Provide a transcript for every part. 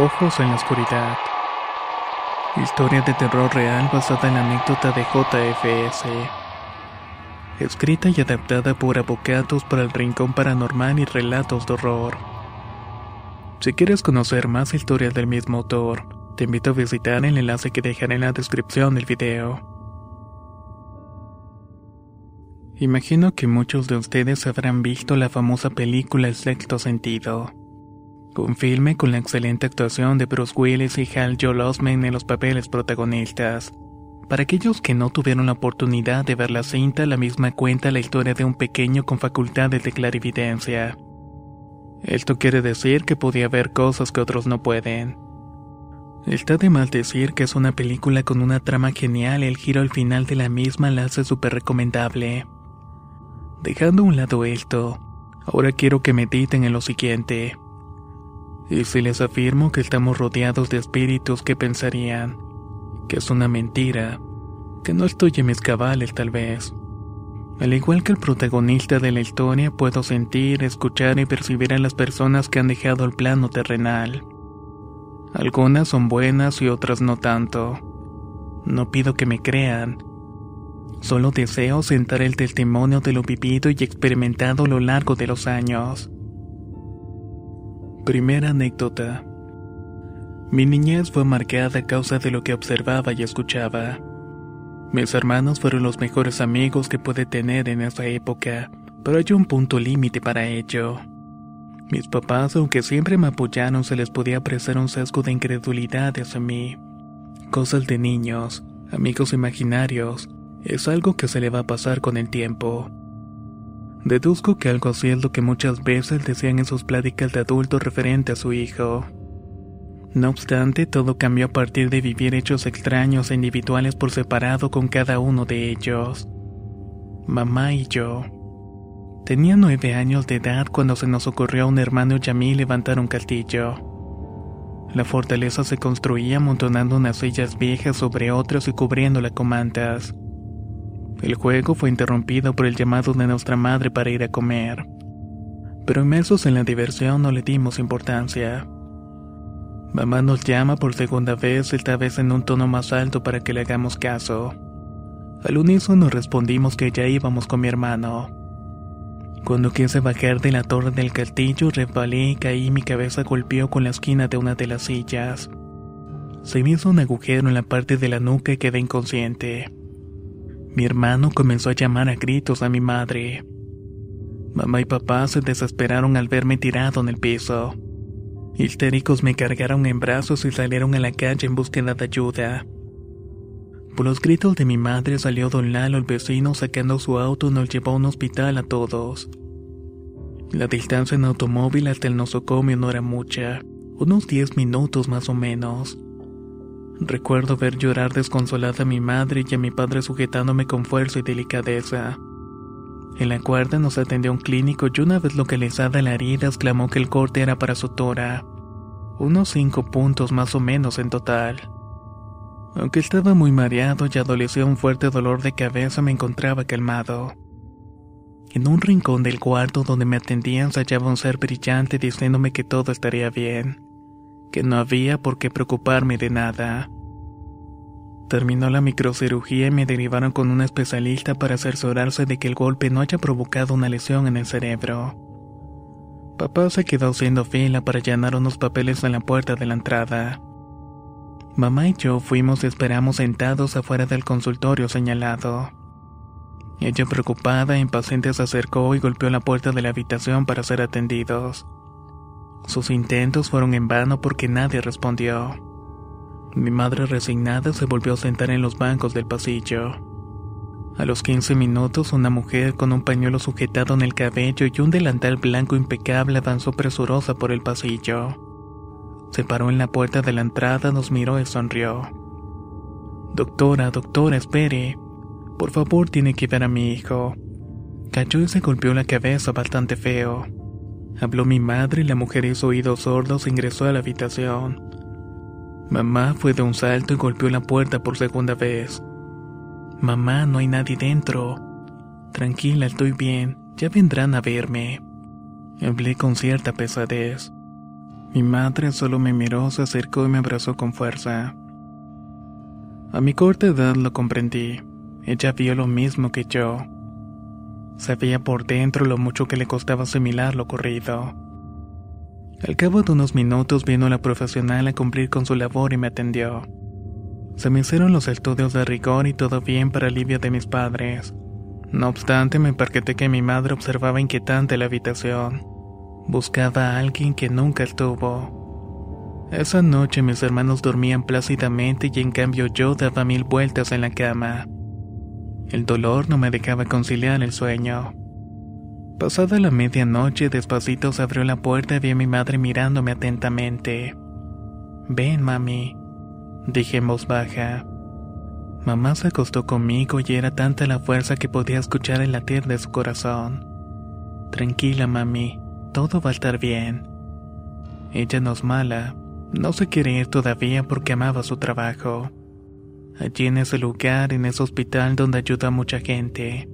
Ojos en la oscuridad. Historia de terror real basada en la anécdota de JFS. Escrita y adaptada por Avocados para el Rincón Paranormal y Relatos de Horror. Si quieres conocer más historias del mismo autor, te invito a visitar el enlace que dejaré en la descripción del video. Imagino que muchos de ustedes habrán visto la famosa película El sexto sentido. Un filme con la excelente actuación de Bruce Willis y Hal Joel Osment en los papeles protagonistas. Para aquellos que no tuvieron la oportunidad de ver la cinta, la misma cuenta la historia de un pequeño con facultades de clarividencia. Esto quiere decir que podía ver cosas que otros no pueden. Está de mal decir que es una película con una trama genial y el giro al final de la misma la hace súper recomendable. Dejando a un lado esto, ahora quiero que mediten en lo siguiente. Y si les afirmo que estamos rodeados de espíritus que pensarían que es una mentira, que no estoy en mis cabales tal vez. Al igual que el protagonista de la historia, puedo sentir, escuchar y percibir a las personas que han dejado el plano terrenal. Algunas son buenas y otras no tanto. No pido que me crean. Solo deseo sentar el testimonio de lo vivido y experimentado a lo largo de los años. Primera anécdota. Mi niñez fue marcada a causa de lo que observaba y escuchaba. Mis hermanos fueron los mejores amigos que pude tener en esa época, pero hay un punto límite para ello. Mis papás, aunque siempre me apoyaron, se les podía apreciar un sesgo de incredulidad hacia mí. Cosas de niños, amigos imaginarios, es algo que se le va a pasar con el tiempo. Deduzco que algo así es lo que muchas veces decían en sus pláticas de adultos referente a su hijo. No obstante, todo cambió a partir de vivir hechos extraños e individuales por separado con cada uno de ellos. Mamá y yo. Tenía nueve años de edad cuando se nos ocurrió a un hermano y a mí levantar un castillo. La fortaleza se construía amontonando unas sillas viejas sobre otras y cubriéndola con mantas. El juego fue interrumpido por el llamado de nuestra madre para ir a comer. Pero inmersos en la diversión no le dimos importancia. Mamá nos llama por segunda vez, esta vez en un tono más alto para que le hagamos caso. Al unísono respondimos que ya íbamos con mi hermano. Cuando quise bajar de la torre del castillo, resbalé y caí mi cabeza golpeó con la esquina de una de las sillas. Se me hizo un agujero en la parte de la nuca y quedé inconsciente. Mi hermano comenzó a llamar a gritos a mi madre. Mamá y papá se desesperaron al verme tirado en el piso. Histéricos me cargaron en brazos y salieron a la calle en búsqueda de ayuda. Por los gritos de mi madre salió don Lalo el vecino sacando su auto y nos llevó a un hospital a todos. La distancia en automóvil hasta el nosocomio no era mucha, unos 10 minutos más o menos. Recuerdo ver llorar desconsolada a mi madre y a mi padre sujetándome con fuerza y delicadeza. En la cuarta nos atendió un clínico y una vez localizada la herida exclamó que el corte era para su tora. Unos cinco puntos más o menos en total. Aunque estaba muy mareado y adolecía un fuerte dolor de cabeza, me encontraba calmado. En un rincón del cuarto donde me atendían se hallaba un ser brillante diciéndome que todo estaría bien que no había por qué preocuparme de nada. Terminó la microcirugía y me derivaron con un especialista para asesorarse de que el golpe no haya provocado una lesión en el cerebro. Papá se quedó haciendo fila para llenar unos papeles en la puerta de la entrada. Mamá y yo fuimos y esperamos sentados afuera del consultorio señalado. Ella preocupada e impaciente se acercó y golpeó la puerta de la habitación para ser atendidos. Sus intentos fueron en vano porque nadie respondió. Mi madre resignada se volvió a sentar en los bancos del pasillo. A los 15 minutos, una mujer con un pañuelo sujetado en el cabello y un delantal blanco impecable avanzó presurosa por el pasillo. Se paró en la puerta de la entrada, nos miró y sonrió. Doctora, doctora, espere. Por favor, tiene que ver a mi hijo. Cayó y se golpeó la cabeza bastante feo. Habló mi madre y la mujer hizo oídos sordos e ingresó a la habitación. Mamá fue de un salto y golpeó la puerta por segunda vez. Mamá, no hay nadie dentro. Tranquila, estoy bien, ya vendrán a verme. Hablé con cierta pesadez. Mi madre solo me miró, se acercó y me abrazó con fuerza. A mi corta edad lo comprendí. Ella vio lo mismo que yo. Sabía por dentro lo mucho que le costaba asimilar lo ocurrido. Al cabo de unos minutos vino la profesional a cumplir con su labor y me atendió. Se me hicieron los estudios de rigor y todo bien para alivio de mis padres. No obstante, me percaté que mi madre observaba inquietante la habitación. Buscaba a alguien que nunca estuvo. Esa noche mis hermanos dormían plácidamente y en cambio yo daba mil vueltas en la cama. El dolor no me dejaba conciliar el sueño. Pasada la medianoche, despacito se abrió la puerta y vi a mi madre mirándome atentamente. Ven, mami, dije en voz baja. Mamá se acostó conmigo y era tanta la fuerza que podía escuchar el latir de su corazón. Tranquila, mami, todo va a estar bien. Ella no es mala, no se quiere ir todavía porque amaba su trabajo. Allí en ese lugar, en ese hospital donde ayuda a mucha gente.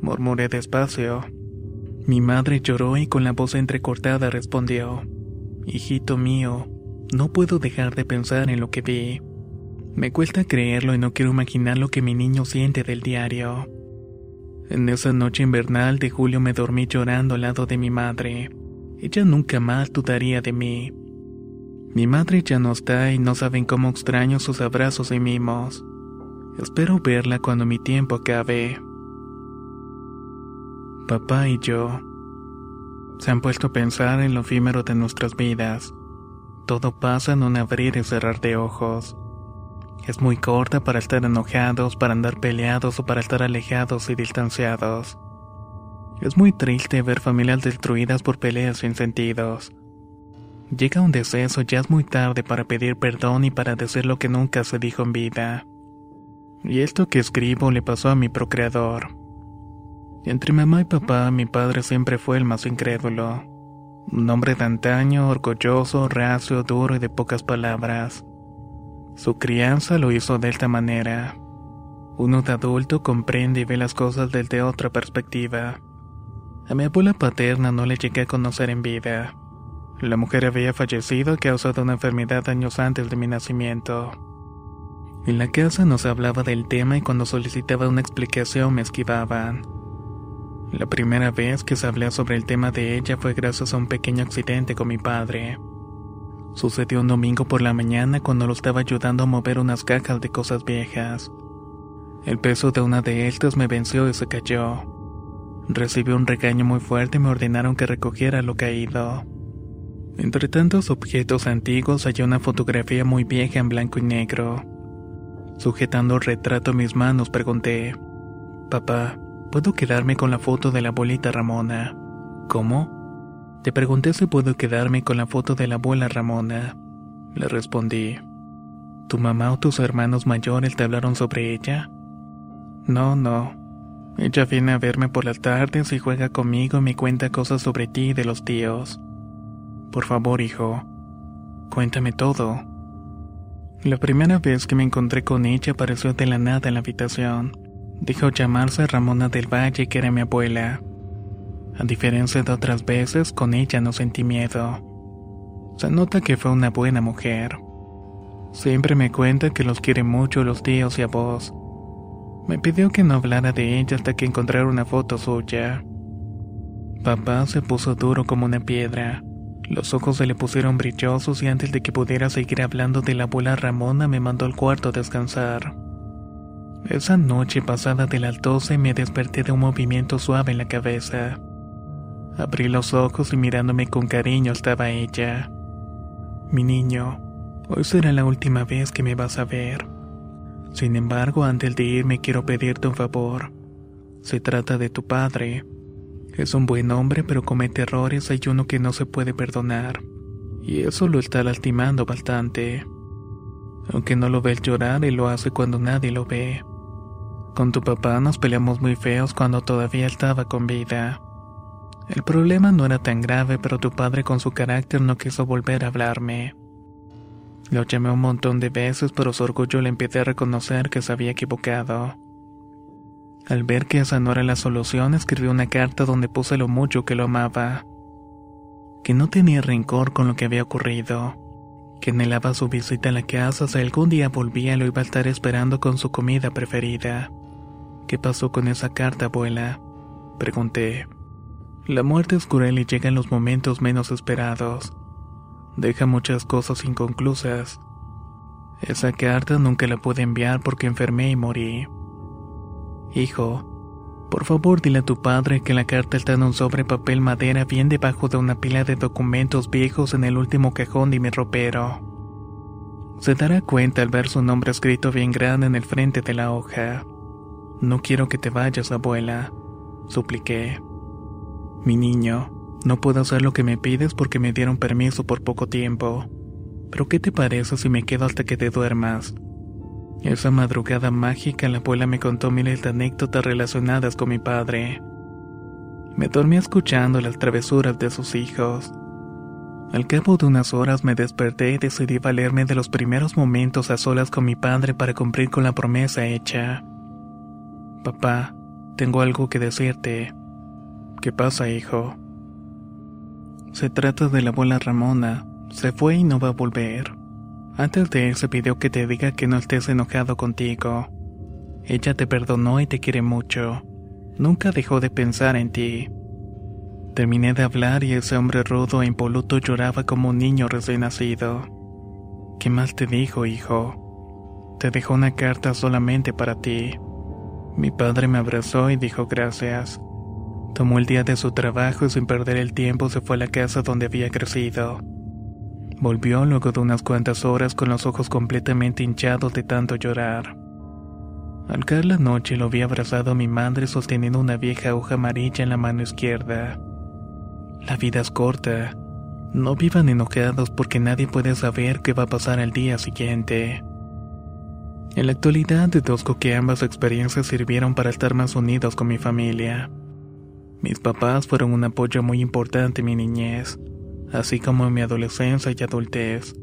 Murmuré despacio. Mi madre lloró y con la voz entrecortada respondió, Hijito mío, no puedo dejar de pensar en lo que vi. Me cuesta creerlo y no quiero imaginar lo que mi niño siente del diario. En esa noche invernal de julio me dormí llorando al lado de mi madre. Ella nunca más dudaría de mí. Mi madre ya no está y no saben cómo extraño sus abrazos y mimos. Espero verla cuando mi tiempo acabe. Papá y yo se han puesto a pensar en lo efímero de nuestras vidas. Todo pasa en un abrir y cerrar de ojos. Es muy corta para estar enojados, para andar peleados o para estar alejados y distanciados. Es muy triste ver familias destruidas por peleas sin sentidos. Llega un deceso ya es muy tarde para pedir perdón y para decir lo que nunca se dijo en vida. Y esto que escribo le pasó a mi procreador. Entre mamá y papá, mi padre siempre fue el más incrédulo. Un hombre de antaño, orgulloso, racio, duro y de pocas palabras. Su crianza lo hizo de esta manera. Uno de adulto comprende y ve las cosas desde otra perspectiva. A mi abuela paterna no le llegué a conocer en vida. La mujer había fallecido a causa de una enfermedad años antes de mi nacimiento. En la casa no se hablaba del tema y cuando solicitaba una explicación me esquivaban. La primera vez que se habló sobre el tema de ella fue gracias a un pequeño accidente con mi padre. Sucedió un domingo por la mañana cuando lo estaba ayudando a mover unas cajas de cosas viejas. El peso de una de estas me venció y se cayó. Recibí un regaño muy fuerte y me ordenaron que recogiera lo caído. Entre tantos objetos antiguos hay una fotografía muy vieja en blanco y negro. Sujetando el retrato en mis manos pregunté, Papá, ¿Puedo quedarme con la foto de la abuelita Ramona? ¿Cómo? Te pregunté si puedo quedarme con la foto de la abuela Ramona. Le respondí. ¿Tu mamá o tus hermanos mayores te hablaron sobre ella? No, no. Ella viene a verme por las tardes y juega conmigo y me cuenta cosas sobre ti y de los tíos. Por favor, hijo, cuéntame todo. La primera vez que me encontré con ella apareció de la nada en la habitación. Dijo llamarse Ramona del Valle, que era mi abuela. A diferencia de otras veces, con ella no sentí miedo. Se nota que fue una buena mujer. Siempre me cuenta que los quiere mucho los tíos y a vos. Me pidió que no hablara de ella hasta que encontrara una foto suya. Papá se puso duro como una piedra. Los ojos se le pusieron brillosos y antes de que pudiera seguir hablando de la abuela Ramona me mandó al cuarto a descansar. Esa noche pasada de las 12 me desperté de un movimiento suave en la cabeza. Abrí los ojos y mirándome con cariño estaba ella. Mi niño, hoy será la última vez que me vas a ver. Sin embargo, antes de irme quiero pedirte un favor. Se trata de tu padre. Es un buen hombre, pero comete errores, hay uno que no se puede perdonar. Y eso lo está lastimando bastante. Aunque no lo ves llorar, él lo hace cuando nadie lo ve. Con tu papá nos peleamos muy feos cuando todavía estaba con vida. El problema no era tan grave, pero tu padre con su carácter no quiso volver a hablarme. Lo llamé un montón de veces, pero su orgullo le a reconocer que se había equivocado. Al ver que esa no era la solución, escribí una carta donde puse lo mucho que lo amaba. Que no tenía rencor con lo que había ocurrido. Que anhelaba su visita a la casa si algún día volvía lo iba a estar esperando con su comida preferida. ¿Qué pasó con esa carta, abuela? Pregunté. La muerte es cruel y llega en los momentos menos esperados. Deja muchas cosas inconclusas. Esa carta nunca la pude enviar porque enfermé y morí. Hijo, por favor dile a tu padre que la carta está en un sobre papel madera bien debajo de una pila de documentos viejos en el último cajón de mi ropero. Se dará cuenta al ver su nombre escrito bien grande en el frente de la hoja. No quiero que te vayas, abuela, supliqué. Mi niño, no puedo hacer lo que me pides porque me dieron permiso por poco tiempo. Pero ¿qué te parece si me quedo hasta que te duermas? Esa madrugada mágica la abuela me contó miles de anécdotas relacionadas con mi padre. Me dormí escuchando las travesuras de sus hijos. Al cabo de unas horas me desperté y decidí valerme de los primeros momentos a solas con mi padre para cumplir con la promesa hecha. Papá, tengo algo que decirte. ¿Qué pasa, hijo? Se trata de la abuela Ramona. Se fue y no va a volver. Antes de irse pidió que te diga que no estés enojado contigo. Ella te perdonó y te quiere mucho. Nunca dejó de pensar en ti. Terminé de hablar y ese hombre rudo e impoluto lloraba como un niño recién nacido. ¿Qué más te dijo, hijo? Te dejó una carta solamente para ti. Mi padre me abrazó y dijo gracias. Tomó el día de su trabajo y sin perder el tiempo se fue a la casa donde había crecido. Volvió luego de unas cuantas horas con los ojos completamente hinchados de tanto llorar. Al caer la noche lo vi abrazado a mi madre sosteniendo una vieja hoja amarilla en la mano izquierda. La vida es corta. No vivan enojados porque nadie puede saber qué va a pasar al día siguiente. En la actualidad deduzco que ambas experiencias sirvieron para estar más unidos con mi familia. Mis papás fueron un apoyo muy importante en mi niñez, así como en mi adolescencia y adultez.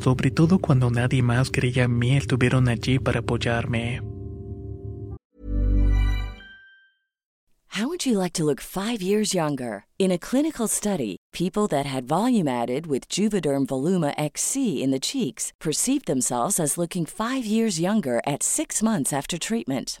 Sobre todo cuando nadie más creía en mí, estuvieron allí para apoyarme. How would you like to look five years younger? In a clinical study, people that had volume added with Juvederm Voluma XC in the cheeks perceived themselves as looking five years younger at six months after treatment.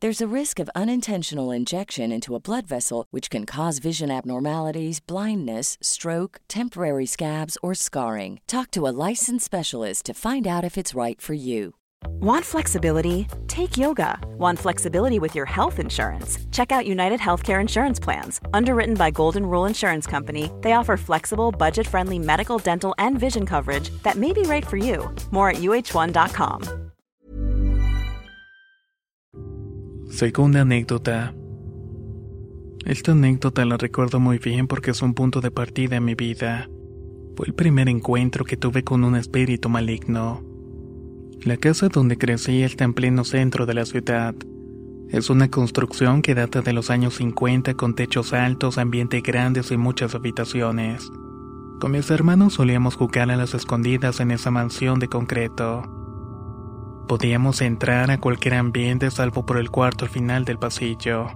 There's a risk of unintentional injection into a blood vessel, which can cause vision abnormalities, blindness, stroke, temporary scabs, or scarring. Talk to a licensed specialist to find out if it's right for you. Want flexibility? Take yoga. Want flexibility with your health insurance? Check out United Healthcare Insurance Plans. Underwritten by Golden Rule Insurance Company, they offer flexible, budget friendly medical, dental, and vision coverage that may be right for you. More at uh1.com. Segunda anécdota. Esta anécdota la recuerdo muy bien porque es un punto de partida en mi vida. Fue el primer encuentro que tuve con un espíritu maligno. La casa donde crecí está en pleno centro de la ciudad. Es una construcción que data de los años 50 con techos altos, ambiente grandes y muchas habitaciones. Con mis hermanos solíamos jugar a las escondidas en esa mansión de concreto. Podíamos entrar a cualquier ambiente salvo por el cuarto al final del pasillo.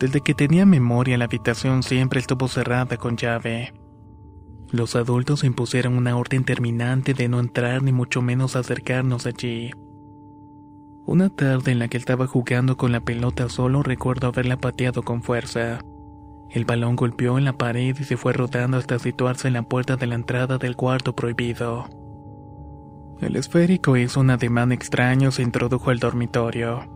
Desde que tenía memoria la habitación siempre estuvo cerrada con llave. Los adultos impusieron una orden terminante de no entrar ni mucho menos acercarnos allí. Una tarde en la que estaba jugando con la pelota solo recuerdo haberla pateado con fuerza. El balón golpeó en la pared y se fue rodando hasta situarse en la puerta de la entrada del cuarto prohibido. El esférico hizo un ademán extraño se introdujo al dormitorio.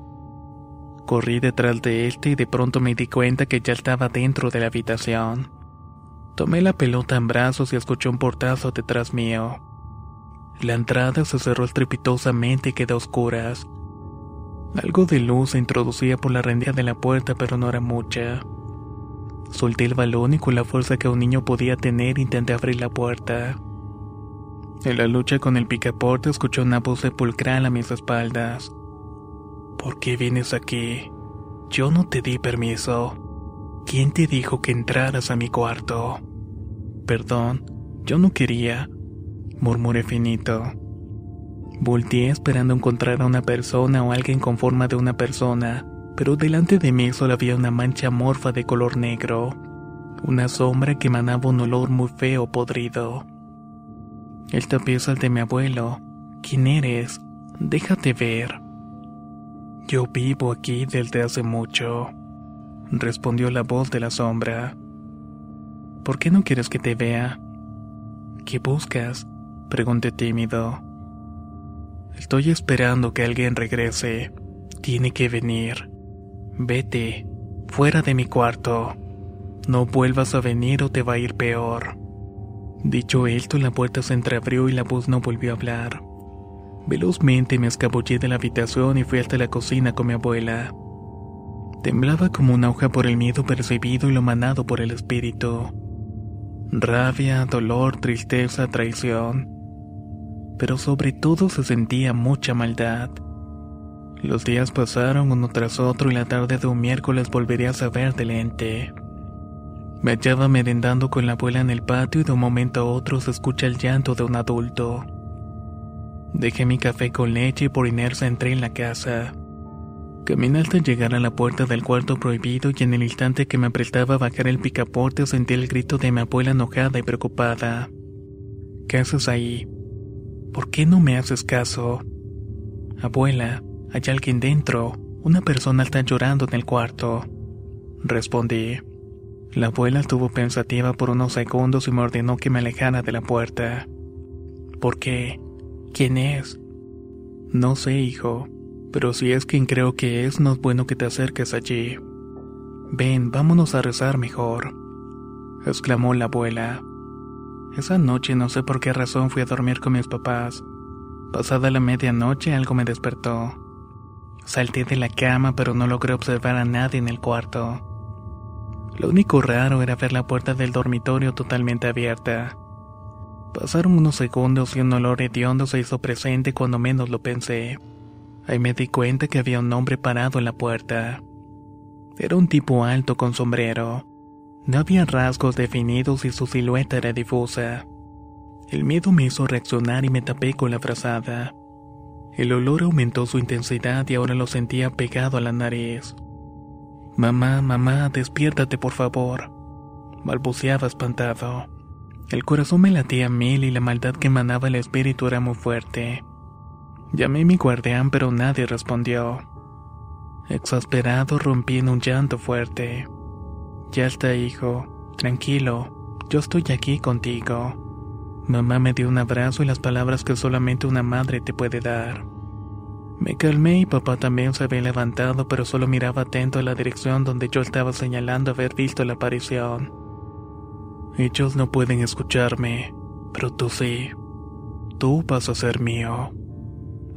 Corrí detrás de este y de pronto me di cuenta que ya estaba dentro de la habitación. Tomé la pelota en brazos y escuché un portazo detrás mío. La entrada se cerró estrepitosamente y quedó a oscuras. Algo de luz se introducía por la rendija de la puerta, pero no era mucha. Solté el balón y con la fuerza que un niño podía tener intenté abrir la puerta. En la lucha con el picaporte escuché una voz sepulcral a mis espaldas. ¿Por qué vienes aquí? Yo no te di permiso. ¿Quién te dijo que entraras a mi cuarto? Perdón, yo no quería, murmuré finito. Volteé esperando encontrar a una persona o alguien con forma de una persona, pero delante de mí solo había una mancha morfa de color negro, una sombra que emanaba un olor muy feo podrido. El tapiz al de mi abuelo. ¿Quién eres? Déjate ver. Yo vivo aquí desde hace mucho, respondió la voz de la sombra. ¿Por qué no quieres que te vea? ¿Qué buscas? pregunté tímido. Estoy esperando que alguien regrese. Tiene que venir. Vete, fuera de mi cuarto. No vuelvas a venir o te va a ir peor. Dicho esto, la puerta se entreabrió y la voz no volvió a hablar. Velozmente me escabullí de la habitación y fui hasta la cocina con mi abuela. Temblaba como una hoja por el miedo percibido y lo manado por el espíritu. Rabia, dolor, tristeza, traición. Pero sobre todo se sentía mucha maldad. Los días pasaron uno tras otro y la tarde de un miércoles volvería a saber del ente. Me hallaba merendando con la abuela en el patio y de un momento a otro se escucha el llanto de un adulto. Dejé mi café con leche y por inercia entré en la casa. Caminé hasta llegar a la puerta del cuarto prohibido y en el instante que me apretaba a bajar el picaporte sentí el grito de mi abuela enojada y preocupada. ¿Qué haces ahí? ¿Por qué no me haces caso? Abuela, hay alguien dentro. Una persona está llorando en el cuarto. Respondí. La abuela estuvo pensativa por unos segundos y me ordenó que me alejara de la puerta. ¿Por qué? ¿Quién es? No sé, hijo, pero si es quien creo que es, no es bueno que te acerques allí. Ven, vámonos a rezar mejor, exclamó la abuela. Esa noche no sé por qué razón fui a dormir con mis papás. Pasada la medianoche algo me despertó. Salté de la cama pero no logré observar a nadie en el cuarto. Lo único raro era ver la puerta del dormitorio totalmente abierta. Pasaron unos segundos y un olor hediondo se hizo presente cuando menos lo pensé. Ahí me di cuenta que había un hombre parado en la puerta. Era un tipo alto con sombrero. No había rasgos definidos y su silueta era difusa. El miedo me hizo reaccionar y me tapé con la frazada. El olor aumentó su intensidad y ahora lo sentía pegado a la nariz. Mamá, mamá, despiértate por favor. Balbuceaba espantado. El corazón me latía mil y la maldad que emanaba el espíritu era muy fuerte. Llamé a mi guardián pero nadie respondió. Exasperado rompí en un llanto fuerte. Ya está, hijo. Tranquilo. Yo estoy aquí contigo. Mamá me dio un abrazo y las palabras que solamente una madre te puede dar. Me calmé y papá también se había levantado, pero solo miraba atento a la dirección donde yo estaba señalando haber visto la aparición. Ellos no pueden escucharme, pero tú sí. Tú vas a ser mío,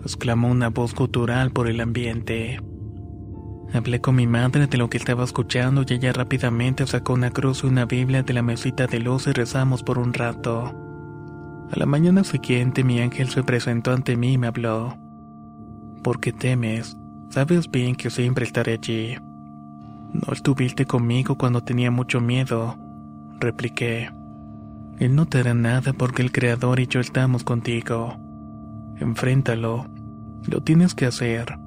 exclamó una voz gutural por el ambiente. Hablé con mi madre de lo que estaba escuchando y ella rápidamente sacó una cruz y una Biblia de la mesita de luz y rezamos por un rato. A la mañana siguiente mi ángel se presentó ante mí y me habló. ¿Por qué temes? Sabes bien que siempre estaré allí. No estuviste conmigo cuando tenía mucho miedo, repliqué. Él no te hará nada porque el Creador y yo estamos contigo. Enfréntalo. Lo tienes que hacer.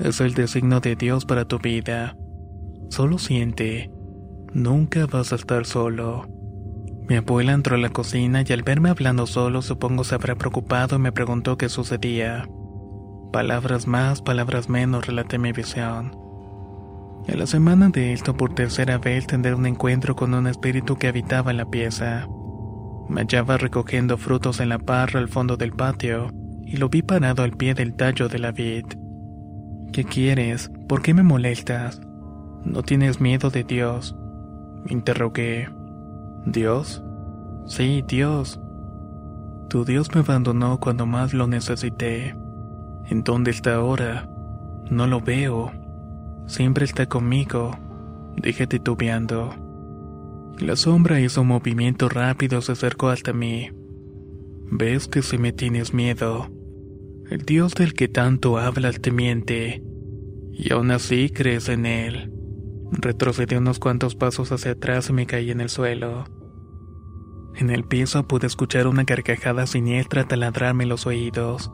Es el designo de Dios para tu vida. Solo siente. Nunca vas a estar solo. Mi abuela entró a la cocina y al verme hablando solo supongo se habrá preocupado y me preguntó qué sucedía. Palabras más, palabras menos, relaté mi visión. En la semana de esto, por tercera vez, tendré un encuentro con un espíritu que habitaba en la pieza. Me hallaba recogiendo frutos en la parra al fondo del patio y lo vi parado al pie del tallo de la vid. ¿Qué quieres? ¿Por qué me molestas? ¿No tienes miedo de Dios? Interrogué. ¿Dios? Sí, Dios. Tu Dios me abandonó cuando más lo necesité. ¿En dónde está ahora? No lo veo. Siempre está conmigo. Dije titubeando. La sombra hizo un movimiento rápido, se acercó hasta mí. Ves que si me tienes miedo. El Dios del que tanto hablas te miente. Y aún así crees en él. Retrocedí unos cuantos pasos hacia atrás y me caí en el suelo. En el piso pude escuchar una carcajada siniestra taladrarme los oídos.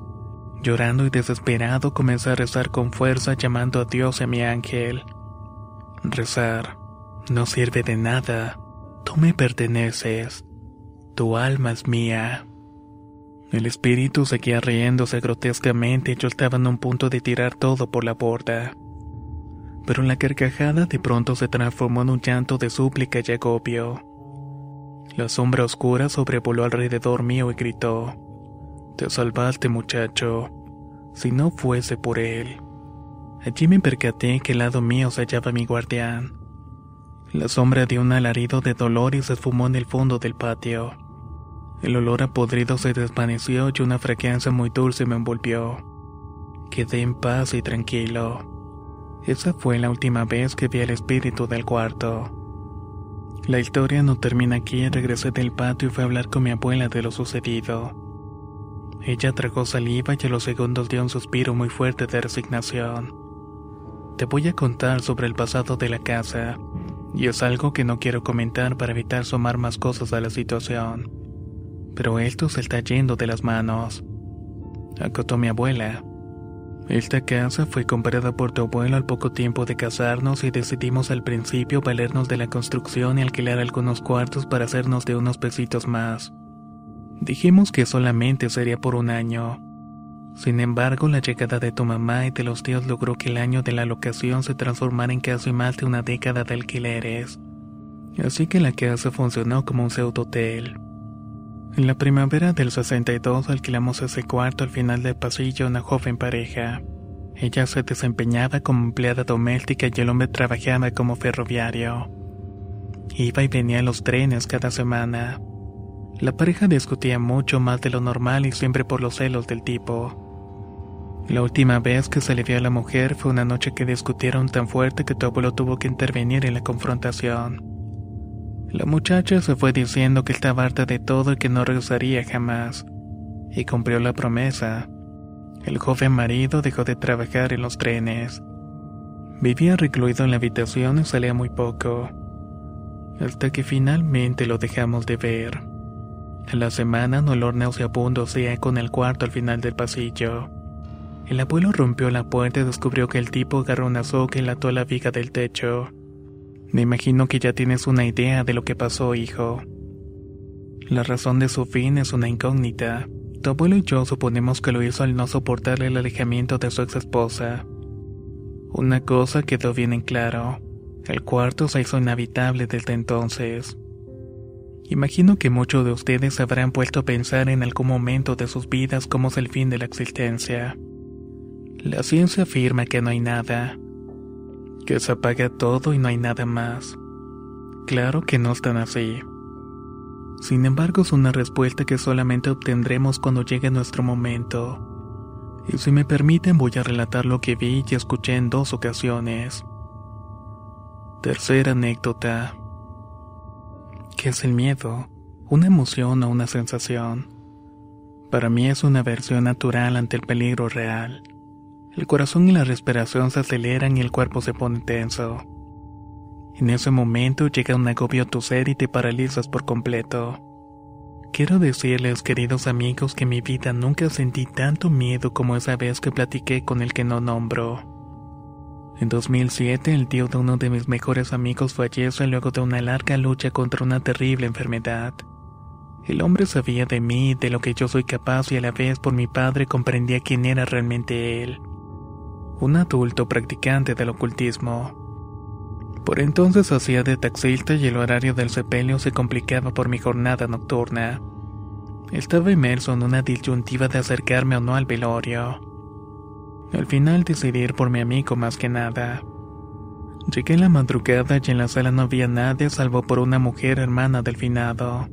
Llorando y desesperado comencé a rezar con fuerza llamando a Dios y a mi ángel. Rezar no sirve de nada. Tú me perteneces. Tu alma es mía. El espíritu seguía riéndose grotescamente y yo estaba en un punto de tirar todo por la borda. Pero la carcajada de pronto se transformó en un llanto de súplica y agobio. La sombra oscura sobrevoló alrededor mío y gritó: Te salvaste, muchacho. Si no fuese por él. Allí me percaté que al lado mío se hallaba mi guardián. La sombra dio un alarido de dolor y se esfumó en el fondo del patio. El olor a podrido se desvaneció y una fragancia muy dulce me envolvió. Quedé en paz y tranquilo. Esa fue la última vez que vi al espíritu del cuarto. La historia no termina aquí, regresé del patio y fui a hablar con mi abuela de lo sucedido. Ella tragó saliva y a los segundos dio un suspiro muy fuerte de resignación. Te voy a contar sobre el pasado de la casa, y es algo que no quiero comentar para evitar sumar más cosas a la situación. Pero esto se está yendo de las manos. Acotó mi abuela. Esta casa fue comprada por tu abuelo al poco tiempo de casarnos y decidimos al principio valernos de la construcción y alquilar algunos cuartos para hacernos de unos pesitos más. Dijimos que solamente sería por un año. Sin embargo, la llegada de tu mamá y de los tíos logró que el año de la locación se transformara en casi más de una década de alquileres. Así que la casa funcionó como un pseudo hotel. En la primavera del 62 alquilamos ese cuarto al final del pasillo a una joven pareja. Ella se desempeñaba como empleada doméstica y el hombre trabajaba como ferroviario. Iba y venía a los trenes cada semana. La pareja discutía mucho más de lo normal y siempre por los celos del tipo. La última vez que se le vio a la mujer fue una noche que discutieron tan fuerte que tu abuelo tuvo que intervenir en la confrontación. La muchacha se fue diciendo que estaba harta de todo y que no regresaría jamás. Y cumplió la promesa. El joven marido dejó de trabajar en los trenes. Vivía recluido en la habitación y salía muy poco. Hasta que finalmente lo dejamos de ver. A la semana un olor nauseabundo se con el cuarto al final del pasillo. El abuelo rompió la puerta y descubrió que el tipo agarró una soga y la la viga del techo. Me imagino que ya tienes una idea de lo que pasó, hijo. La razón de su fin es una incógnita. Tu abuelo y yo suponemos que lo hizo al no soportar el alejamiento de su ex esposa. Una cosa quedó bien en claro. El cuarto se hizo inhabitable desde entonces. Imagino que muchos de ustedes habrán puesto a pensar en algún momento de sus vidas cómo es el fin de la existencia. La ciencia afirma que no hay nada, que se apaga todo y no hay nada más. Claro que no están así. Sin embargo, es una respuesta que solamente obtendremos cuando llegue nuestro momento. Y si me permiten, voy a relatar lo que vi y escuché en dos ocasiones. Tercera anécdota. ¿Qué es el miedo? ¿Una emoción o una sensación? Para mí es una versión natural ante el peligro real. El corazón y la respiración se aceleran y el cuerpo se pone tenso. En ese momento llega un agobio a tu ser y te paralizas por completo. Quiero decirles, queridos amigos, que en mi vida nunca sentí tanto miedo como esa vez que platiqué con el que no nombro. En 2007, el tío de uno de mis mejores amigos fallece luego de una larga lucha contra una terrible enfermedad. El hombre sabía de mí, de lo que yo soy capaz y a la vez por mi padre comprendía quién era realmente él. Un adulto practicante del ocultismo. Por entonces hacía de taxista y el horario del sepelio se complicaba por mi jornada nocturna. Estaba inmerso en una disyuntiva de acercarme o no al velorio. Al final decidí ir por mi amigo más que nada. Llegué en la madrugada y en la sala no había nadie salvo por una mujer hermana del finado.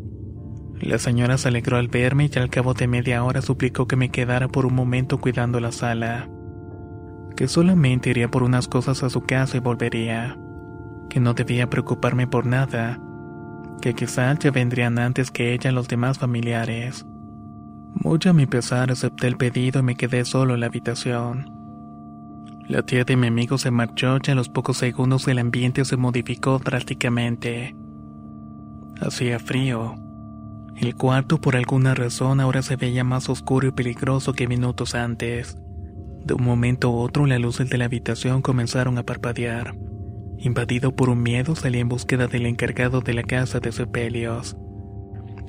La señora se alegró al verme y al cabo de media hora suplicó que me quedara por un momento cuidando la sala. Que solamente iría por unas cosas a su casa y volvería. Que no debía preocuparme por nada. Que quizás ya vendrían antes que ella los demás familiares. Muy a mi pesar acepté el pedido y me quedé solo en la habitación. La tía de mi amigo se marchó y a los pocos segundos el ambiente se modificó drásticamente. Hacía frío. El cuarto por alguna razón ahora se veía más oscuro y peligroso que minutos antes. De un momento a otro las luces de la habitación comenzaron a parpadear. Invadido por un miedo salí en búsqueda del encargado de la casa de sepelios.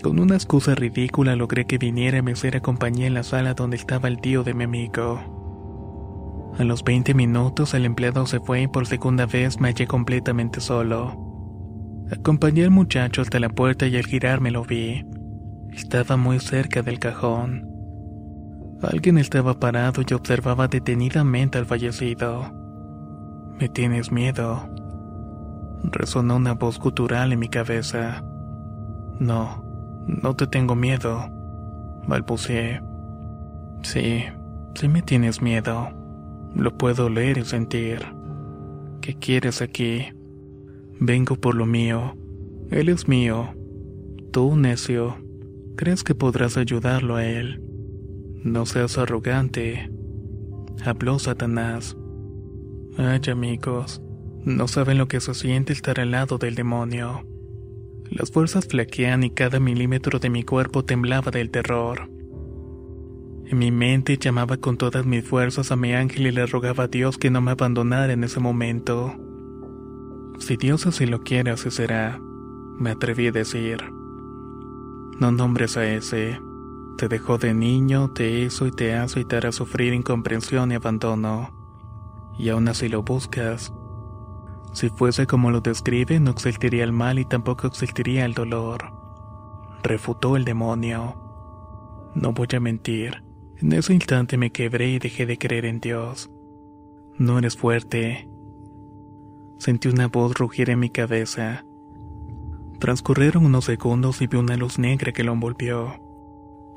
Con una excusa ridícula logré que viniera y me hiciera compañía en la sala donde estaba el tío de mi amigo. A los 20 minutos el empleado se fue y por segunda vez me hallé completamente solo. Acompañé al muchacho hasta la puerta y al girarme lo vi. Estaba muy cerca del cajón. Alguien estaba parado y observaba detenidamente al fallecido. ¿Me tienes miedo? Resonó una voz gutural en mi cabeza. No, no te tengo miedo, balbuceé. Sí, sí me tienes miedo. Lo puedo leer y sentir. ¿Qué quieres aquí? Vengo por lo mío. Él es mío. Tú, necio, crees que podrás ayudarlo a él. No seas arrogante. Habló Satanás. Ay, amigos, no saben lo que se siente estar al lado del demonio. Las fuerzas flaquean y cada milímetro de mi cuerpo temblaba del terror. En mi mente llamaba con todas mis fuerzas a mi ángel y le rogaba a Dios que no me abandonara en ese momento. Si Dios así lo quiere, así será, me atreví a decir. No nombres a ese. Te dejó de niño, te hizo y te hace y te hará sufrir incomprensión y abandono. Y aún así lo buscas, si fuese como lo describe, no existiría el mal y tampoco existiría el dolor. Refutó el demonio. No voy a mentir. En ese instante me quebré y dejé de creer en Dios. No eres fuerte. Sentí una voz rugir en mi cabeza. Transcurrieron unos segundos y vi una luz negra que lo envolvió.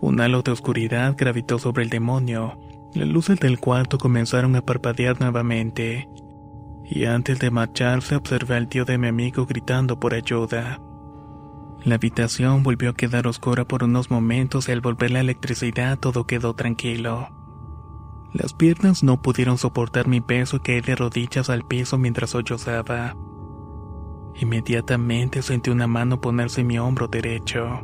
Un halo de oscuridad gravitó sobre el demonio. Las luces del cuarto comenzaron a parpadear nuevamente y antes de marcharse observé al tío de mi amigo gritando por ayuda. La habitación volvió a quedar oscura por unos momentos y al volver la electricidad todo quedó tranquilo. Las piernas no pudieron soportar mi peso y caí de rodillas al piso mientras sollozaba. Inmediatamente sentí una mano ponerse en mi hombro derecho.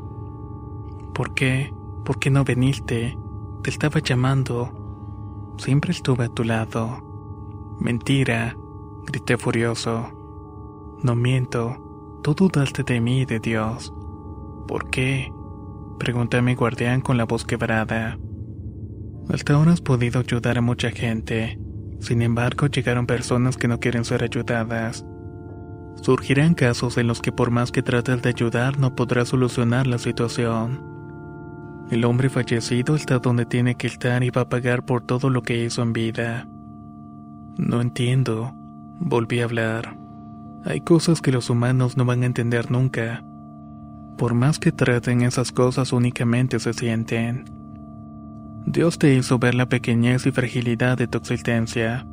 ¿Por qué? ¿Por qué no viniste? Te estaba llamando. Siempre estuve a tu lado. Mentira grité furioso. No miento, tú dudaste de mí y de Dios. ¿Por qué? Pregunté a mi guardián con la voz quebrada. Hasta ahora has podido ayudar a mucha gente. Sin embargo, llegaron personas que no quieren ser ayudadas. Surgirán casos en los que por más que trates de ayudar no podrás solucionar la situación. El hombre fallecido está donde tiene que estar y va a pagar por todo lo que hizo en vida. No entiendo. Volví a hablar. Hay cosas que los humanos no van a entender nunca. Por más que traten esas cosas únicamente se sienten. Dios te hizo ver la pequeñez y fragilidad de tu existencia.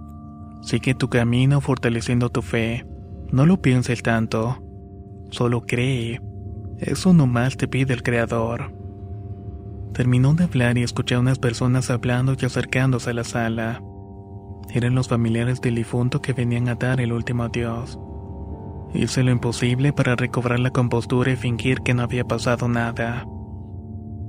Sigue tu camino fortaleciendo tu fe. No lo pienses tanto. Solo cree. Eso nomás te pide el Creador. Terminó de hablar y escuché a unas personas hablando y acercándose a la sala. Eran los familiares del difunto que venían a dar el último adiós. Hice lo imposible para recobrar la compostura y fingir que no había pasado nada.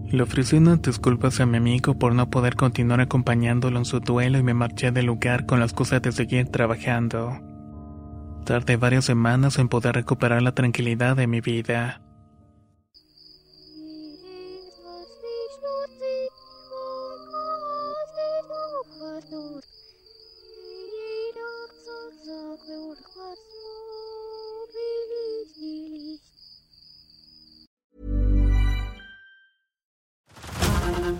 Le ofrecí unas disculpas a mi amigo por no poder continuar acompañándolo en su duelo y me marché del lugar con las cosas de seguir trabajando. Tardé varias semanas en poder recuperar la tranquilidad de mi vida.